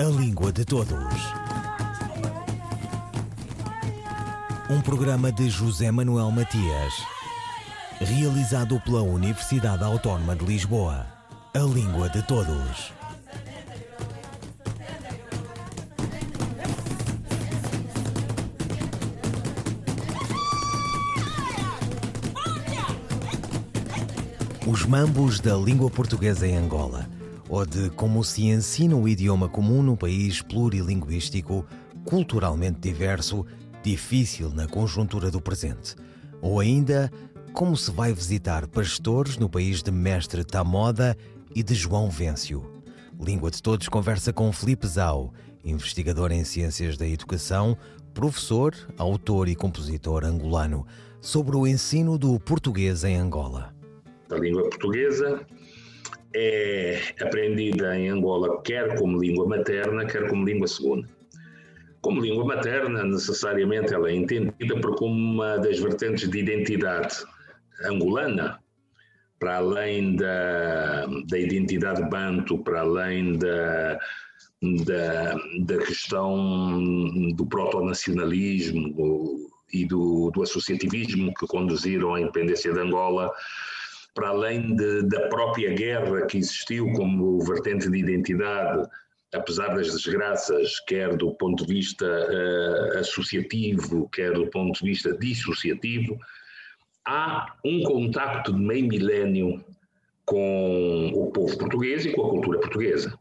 A Língua de Todos. Um programa de José Manuel Matias, realizado pela Universidade Autónoma de Lisboa. A Língua de Todos. Os mambos da língua portuguesa em Angola, ou de como se ensina o idioma comum num país plurilinguístico, culturalmente diverso, difícil na conjuntura do presente, ou ainda como se vai visitar pastores no país de Mestre Tamoda e de João Vêncio. Língua de Todos conversa com Felipe Zau, investigador em ciências da educação, professor, autor e compositor angolano, sobre o ensino do português em Angola. A língua portuguesa é aprendida em Angola quer como língua materna, quer como língua segunda. Como língua materna, necessariamente ela é entendida por como uma das vertentes de identidade angolana, para além da, da identidade banto, para além da, da, da questão do proto-nacionalismo e do, do associativismo que conduziram à independência de Angola, para além de, da própria guerra que existiu como vertente de identidade, apesar das desgraças, quer do ponto de vista uh, associativo, quer do ponto de vista dissociativo, há um contacto de meio milénio com o povo português e com a cultura portuguesa.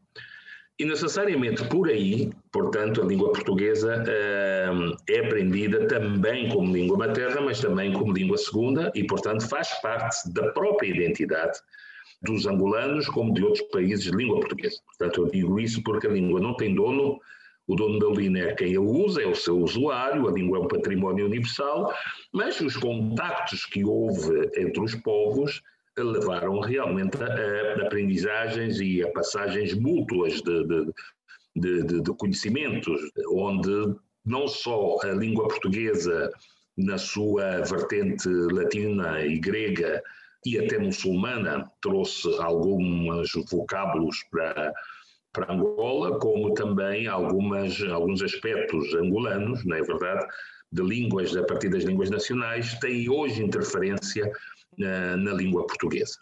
E necessariamente por aí, portanto, a língua portuguesa uh, é aprendida também como língua materna, mas também como língua segunda, e, portanto, faz parte da própria identidade dos angolanos, como de outros países de língua portuguesa. Portanto, eu digo isso porque a língua não tem dono, o dono da língua é quem a usa, é o seu usuário, a língua é um património universal, mas os contactos que houve entre os povos levaram realmente a, a aprendizagens e a passagens mútuas de, de, de, de, conhecimentos, onde não só a língua portuguesa, na sua vertente latina e grega e até muçulmana, trouxe alguns vocábulos para, para Angola, como também algumas, alguns aspectos angolanos, não é verdade, de línguas, a partir das línguas nacionais, têm hoje interferência na, na língua portuguesa.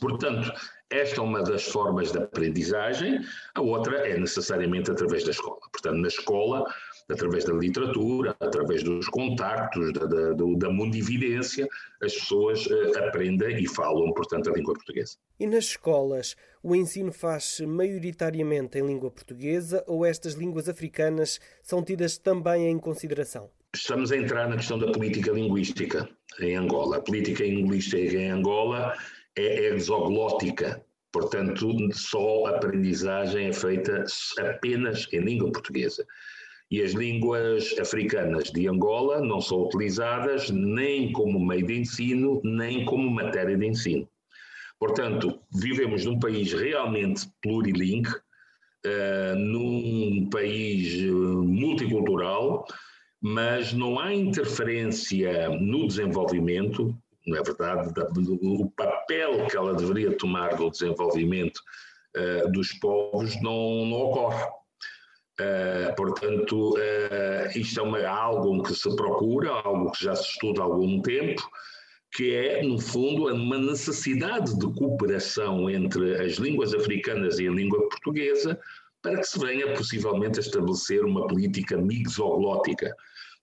Portanto, esta é uma das formas de aprendizagem, a outra é necessariamente através da escola. Portanto, na escola, através da literatura, através dos contactos, da, da, da mundividência, as pessoas uh, aprendem e falam, portanto, a língua portuguesa. E nas escolas, o ensino faz-se maioritariamente em língua portuguesa ou estas línguas africanas são tidas também em consideração? Estamos a entrar na questão da política linguística em Angola. A política linguística em Angola é exoglótica, portanto, só a aprendizagem é feita apenas em língua portuguesa. E as línguas africanas de Angola não são utilizadas nem como meio de ensino, nem como matéria de ensino. Portanto, vivemos num país realmente plurilingue, uh, num país eh, multicultural, mas não há interferência no desenvolvimento, não é verdade, o papel que ela deveria tomar no desenvolvimento uh, dos povos não, não ocorre. Uh, portanto, uh, isto é uma, algo que se procura, algo que já se estuda há algum tempo, que é, no fundo, uma necessidade de cooperação entre as línguas africanas e a língua portuguesa para que se venha possivelmente a estabelecer uma política mixoglótica,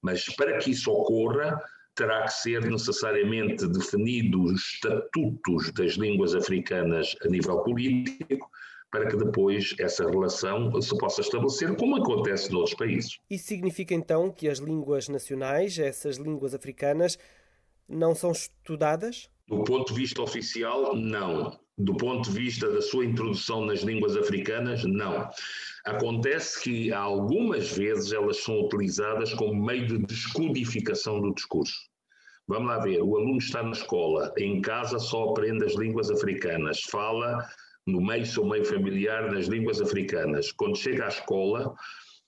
mas para que isso ocorra, terá que ser necessariamente definidos os estatutos das línguas africanas a nível político, para que depois essa relação se possa estabelecer, como acontece noutros países. Isso significa então que as línguas nacionais, essas línguas africanas, não são estudadas? Do ponto de vista oficial, não. Do ponto de vista da sua introdução nas línguas africanas, não. Acontece que algumas vezes elas são utilizadas como meio de descodificação do discurso. Vamos lá ver, o aluno está na escola, em casa só aprende as línguas africanas, fala no meio seu meio familiar nas línguas africanas. Quando chega à escola,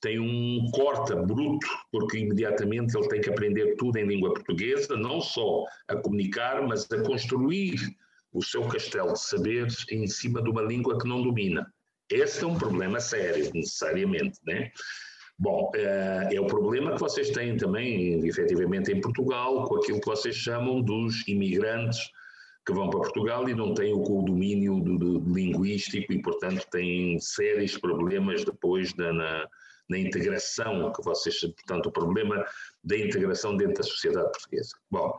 tem um corte bruto, porque imediatamente ele tem que aprender tudo em língua portuguesa, não só a comunicar, mas a construir o seu castelo de saberes em cima de uma língua que não domina Esse é um problema sério, necessariamente, né? Bom, eh, é o problema que vocês têm também, efetivamente, em Portugal, com aquilo que vocês chamam dos imigrantes que vão para Portugal e não têm o domínio do, do linguístico e, portanto, têm sérios problemas depois da, na, na integração que vocês, portanto, o problema da integração dentro da sociedade portuguesa. Bom,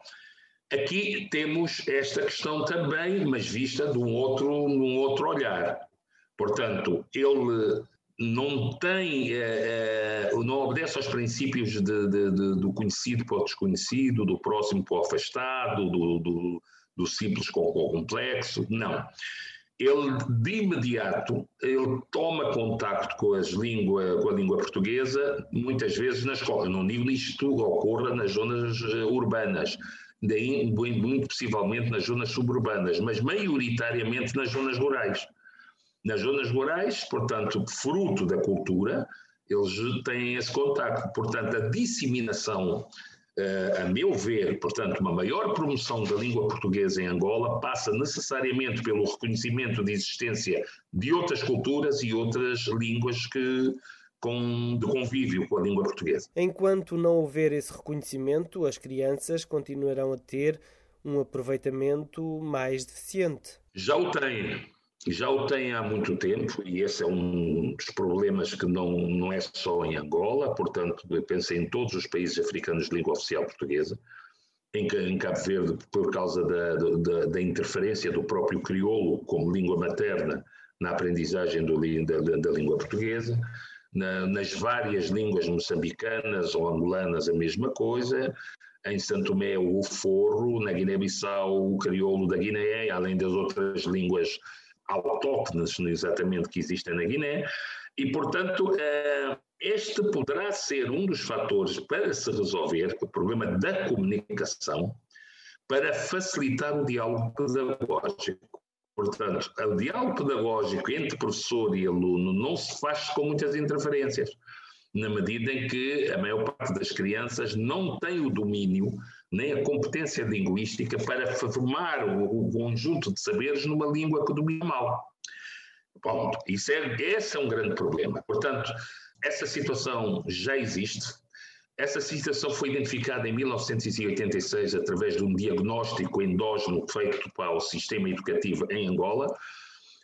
aqui temos esta questão também, mas vista de um outro, num outro olhar. Portanto, ele não tem, eh, eh, não obedece aos princípios de, de, de, do conhecido para o desconhecido, do próximo para o afastado, do, do, do simples com o complexo, não. Ele, de imediato, ele toma contacto com, as língua, com a língua portuguesa, muitas vezes na escola. Não digo isto ocorra nas zonas eh, urbanas, daí, muito possivelmente nas zonas suburbanas, mas maioritariamente nas zonas rurais nas zonas rurais, portanto, fruto da cultura, eles têm esse contacto. Portanto, a disseminação, eh, a meu ver, portanto, uma maior promoção da língua portuguesa em Angola passa necessariamente pelo reconhecimento de existência de outras culturas e outras línguas que, de convívio com a língua portuguesa. Enquanto não houver esse reconhecimento, as crianças continuarão a ter um aproveitamento mais deficiente. Já o têm já o tem há muito tempo e esse é um dos problemas que não, não é só em Angola, portanto, pensei em todos os países africanos de língua oficial portuguesa, em, em Cabo Verde, por causa da, da, da, interferência do próprio crioulo como língua materna na aprendizagem do, da, da, língua portuguesa, na, nas várias línguas moçambicanas ou angolanas a mesma coisa, em Santo Tomé o forro, na Guiné-Bissau o crioulo da Guiné, além das outras línguas autóctones exatamente que existem na Guiné, e, portanto, eh, este poderá ser um dos fatores para se resolver o problema da comunicação, para facilitar o diálogo pedagógico. Portanto, o diálogo pedagógico entre professor e aluno não se faz com muitas interferências na medida em que a maior parte das crianças não tem o domínio nem a competência linguística para formar o, o conjunto de saberes numa língua que domina mal. Ponto. Isso é, esse é um grande problema. Portanto, essa situação já existe. Essa situação foi identificada em 1986 através de um diagnóstico endógeno feito para o sistema educativo em Angola,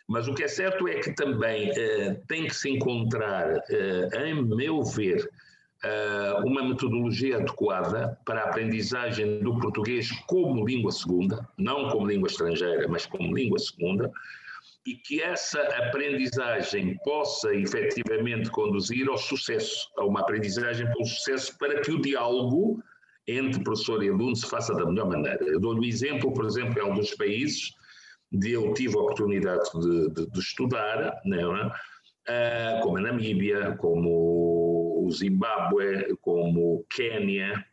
mas o que é certo é que também uh, tem que se encontrar, uh, em meu ver, uma metodologia adequada para a aprendizagem do português como língua segunda, não como língua estrangeira, mas como língua segunda, e que essa aprendizagem possa efetivamente conduzir ao sucesso, a uma aprendizagem pelo sucesso, para que o diálogo entre professor e aluno se faça da melhor maneira. Eu dou-lhe um exemplo, por exemplo, em alguns países, de eu tive a oportunidade de, de, de estudar, é? Uh, como a Namíbia, como Zimbábue, como Quênia,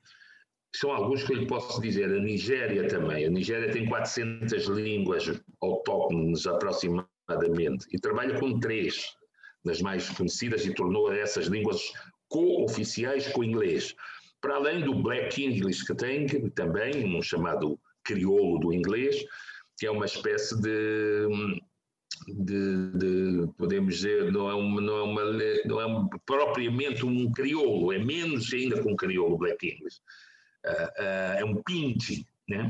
são alguns que eu lhe posso dizer, a Nigéria também. A Nigéria tem 400 línguas autóctones aproximadamente e trabalha com três das mais conhecidas e tornou essas línguas co-oficiais com o inglês. Para além do Black English que tem, também um chamado crioulo do inglês, que é uma espécie de, de, de, podemos dizer, não é, uma, não, é uma, não é propriamente um crioulo, é menos ainda que um crioulo black English. Uh, uh, é um pinche, né?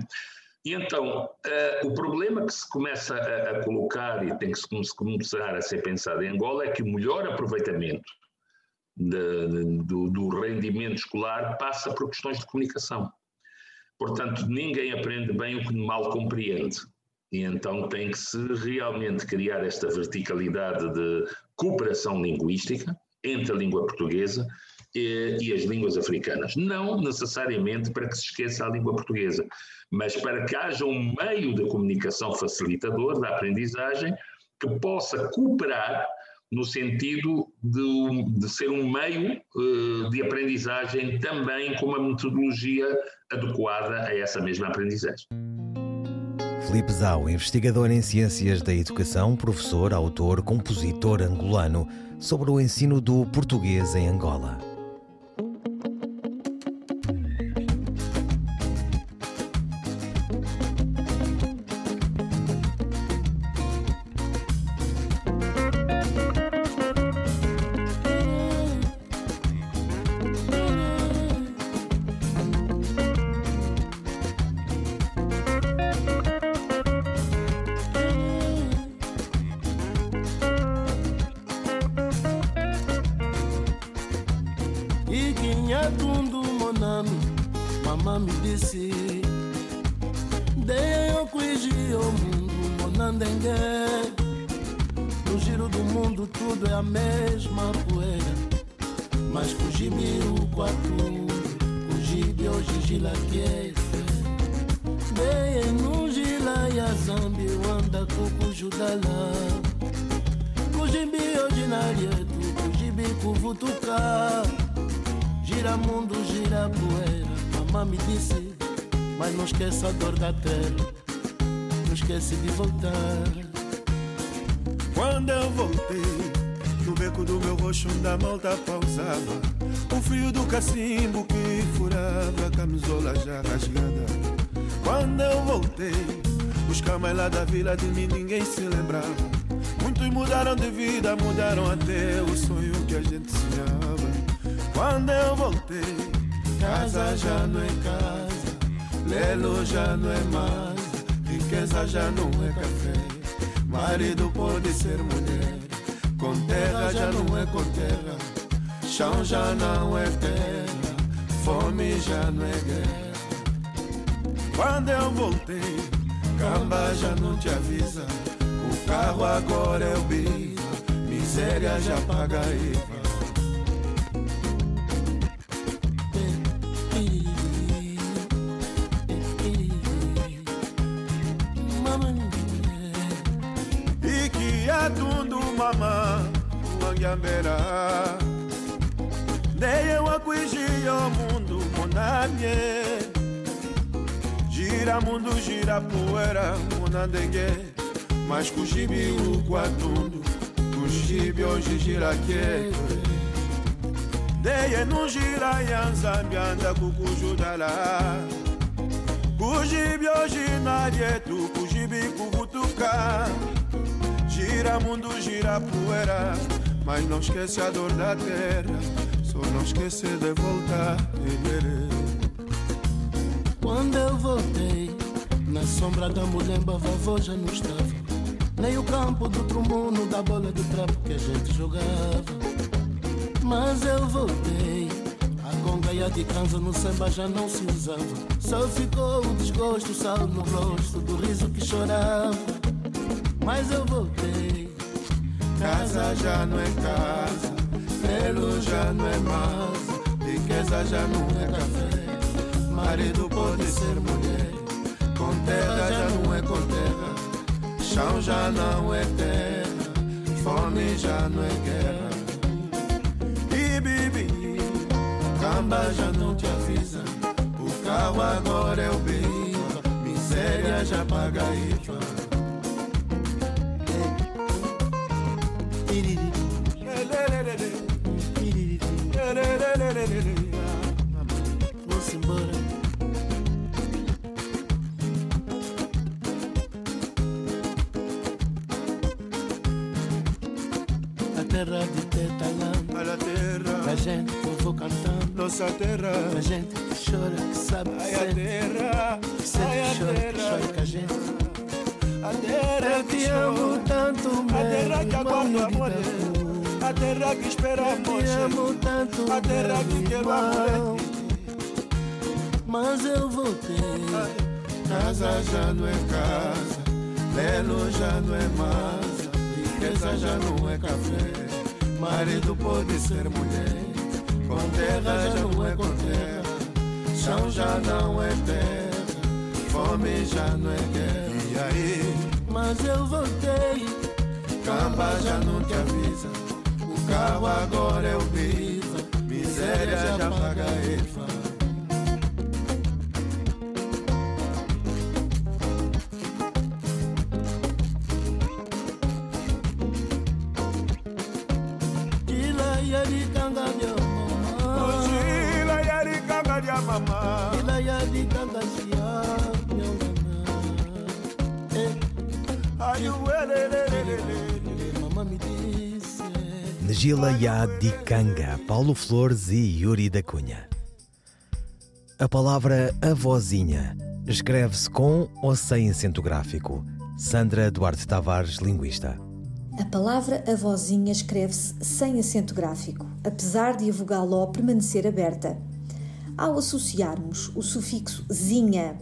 E então, uh, o problema que se começa a, a, colocar e tem que se começar a ser pensado em Angola é que o melhor aproveitamento de, de, do, do rendimento escolar passa por questões de comunicação. Portanto, ninguém aprende bem o que mal compreende. E então tem que se realmente criar esta verticalidade de cooperação linguística entre a língua portuguesa e, e, as línguas africanas. Não necessariamente para que se esqueça a língua portuguesa, mas para que haja um meio de comunicação facilitador da aprendizagem que possa cooperar no sentido de, de ser um meio uh, de aprendizagem também com uma metodologia adequada a essa mesma aprendizagem. Felipe Zau, investigador em Ciências da Educação, professor, autor, compositor angolano, sobre o ensino do português em Angola. Tudo é a mesma poeira. Mas cujibi o quatro Cujibi hoje gila que é Dei no gila e a zambi Wanda kuku judala Kujibi ordinária tu Kujibi kuvutuka Gira mundo, gira poeira Mamãe me disse Mas não esqueça a dor da terra Não esquece de voltar. Quando eu voltei beco do meu rosto da malta pausava. O frio do cacimbo que furava A camisola já rasgada. Quando eu voltei Os camais lá da vila de mim ninguém se lembrava. Muitos mudaram de vida, mudaram até o sonho que a gente sonhava. Quando eu voltei, casa já não é casa, lelo já não é mais, riqueza já não é café. Marido pode ser mulher, com terra já não é com terra, chão já não é terra, fome já não é guerra. Quando eu voltei, camba já não te avisa, o carro agora é o bico, miséria já paga IVA. Gira mundo gira poeira monandenge mas kujibi ukwatundu kujibi hoje gira kekwe neye nunjira ya nzambi anda kukujudala kujibi hoje narietu kujibi kuvutuka Gira mundo, gira poeira Mas não esquece a dor da terra. Só não esquece de voltar Quando eu voltei Na sombra da mulemba vovô já não estava Nem o campo do trombuno Da bola do trapo que a gente jogava Mas eu voltei A conga de canza no samba já não se usava Só ficou o desgosto, sal no rosto Do riso que chorava mas eu voltei. Casa já não é casa, pelo já não é mais, riqueza já não é café. Marido pode ser mulher, com terra já não é com terra, chão já não é terra, fome já não é guerra. E bibi, camba já não te avisa, o carro agora é o biva, miséria já paga IVA. Vamos embora. A terra de Tetalã, A la terra, a gente que eu vou cantando, nossa terra, a gente que chora, que sabe, que ai a terra, que sente, ai que chora, que chora com a gente. a terra Eu que te amo tanto, a terra que meu aguarda amor, a terra que espera Eu te amor, amo tanto, a terra que meu amor. Mas eu voltei. Casa já não é casa, lelo já não é massa, riqueza já não é café. Marido pode ser mulher, com terra já não é com terra, chão já não é terra, fome já não é guerra. E aí, Mas eu voltei. camba já não te avisa, o carro agora é o biva, miséria já paga. Kila mama. Kila yalikanga sia byo mama. Eh, mama. Negila Yadikanga, Paulo Flores e Yuri da Cunha. A palavra avózinha escreve-se com ou sem acento gráfico. Sandra Duarte Tavares, linguista. A palavra avózinha escreve-se sem acento gráfico, apesar de a vogal O permanecer aberta. Ao associarmos o sufixo zinha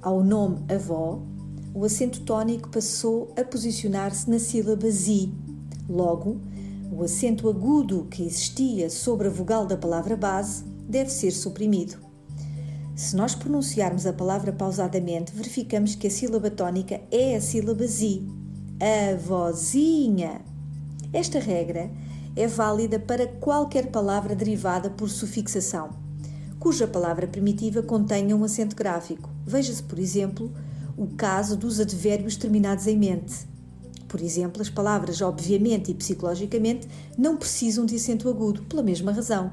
ao nome avó, o acento tónico passou a posicionar-se na sílaba zi. Logo, o acento agudo que existia sobre a vogal da palavra base deve ser suprimido. Se nós pronunciarmos a palavra pausadamente, verificamos que a sílaba tónica é a sílaba zi a vozinha. Esta regra é válida para qualquer palavra derivada por sufixação, cuja palavra primitiva contenha um acento gráfico. Veja-se, por exemplo, o caso dos advérbios terminados em mente. Por exemplo, as palavras obviamente e psicologicamente não precisam de acento agudo, pela mesma razão.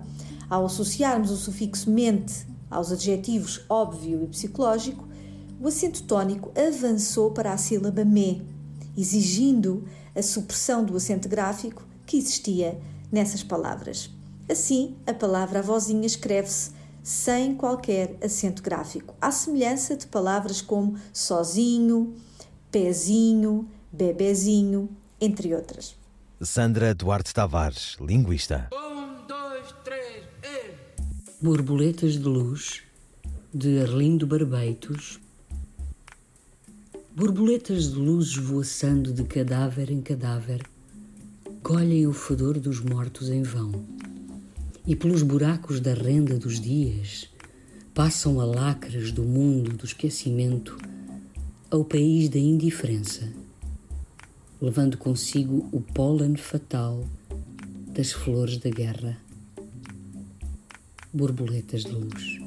Ao associarmos o sufixo mente aos adjetivos óbvio e psicológico, o acento tónico avançou para a sílaba me exigindo a supressão do acento gráfico que existia nessas palavras. Assim, a palavra avózinha escreve-se sem qualquer acento gráfico, à semelhança de palavras como sozinho, pezinho, bebezinho, entre outras. Sandra Duarte Tavares, linguista. Um, dois, três, e... Borboletas de Luz, de Arlindo Barbeitos, Borboletas de luz esvoaçando de cadáver em cadáver, colhem o fedor dos mortos em vão. E pelos buracos da renda dos dias, passam a lacres do mundo do esquecimento ao país da indiferença, levando consigo o pólen fatal das flores da guerra. Borboletas de luz.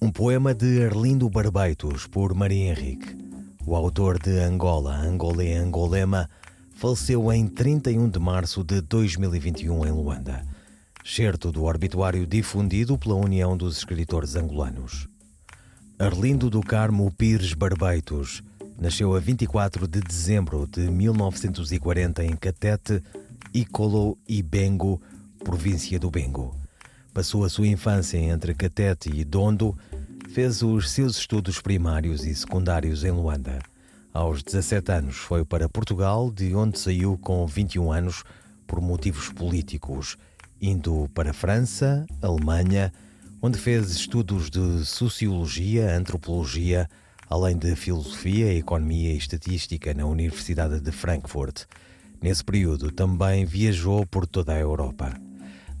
Um poema de Arlindo Barbeitos, por Maria Henrique. O autor de Angola, Angolé Angolema, faleceu em 31 de março de 2021 em Luanda. Certo do obituário difundido pela União dos Escritores Angolanos. Arlindo do Carmo Pires Barbeitos nasceu a 24 de dezembro de 1940 em Catete, Icolo e Bengo, província do Bengo. Passou a sua infância entre Catete e Dondo Fez os seus estudos primários e secundários em Luanda. Aos 17 anos foi para Portugal, de onde saiu com 21 anos por motivos políticos, indo para França, Alemanha, onde fez estudos de sociologia, antropologia, além de filosofia, economia e estatística na Universidade de Frankfurt. Nesse período também viajou por toda a Europa.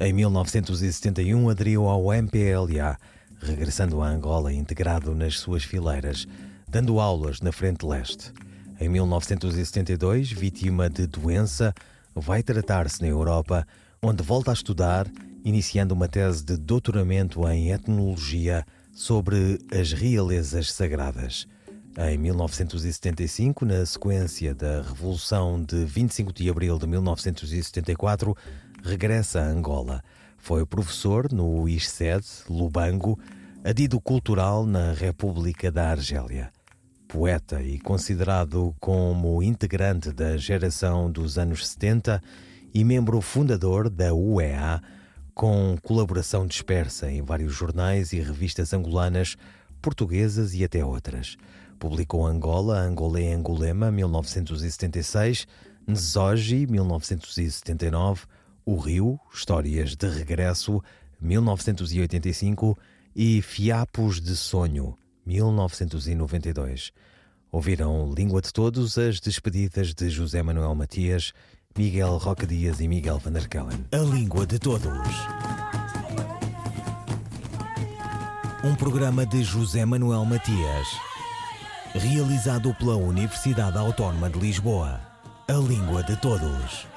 Em 1971 aderiu ao MPLA regressando a Angola integrado nas suas fileiras, dando aulas na Frente Leste. Em 1972, vítima de doença, vai tratar-se na Europa, onde volta a estudar, iniciando uma tese de doutoramento em etnologia sobre as realezas sagradas. Em 1975, na sequência da Revolução de 25 de abril de 1974, regressa a Angola foi professor no ISCED, Lubango, adido cultural na República da Argélia. Poeta e considerado como integrante da geração dos anos 70 e membro fundador da UEA, com colaboração dispersa em vários jornais e revistas angolanas, portuguesas e até outras. Publicou Angola, Angolé Angolema, 1976, Nzoji, 1979, o Rio, Histórias de Regresso, 1985 e Fiapos de Sonho, 1992. Ouviram Língua de Todos as despedidas de José Manuel Matias, Miguel Roca Dias e Miguel Van der Kellen. A Língua de Todos. Um programa de José Manuel Matias, realizado pela Universidade Autónoma de Lisboa. A Língua de Todos.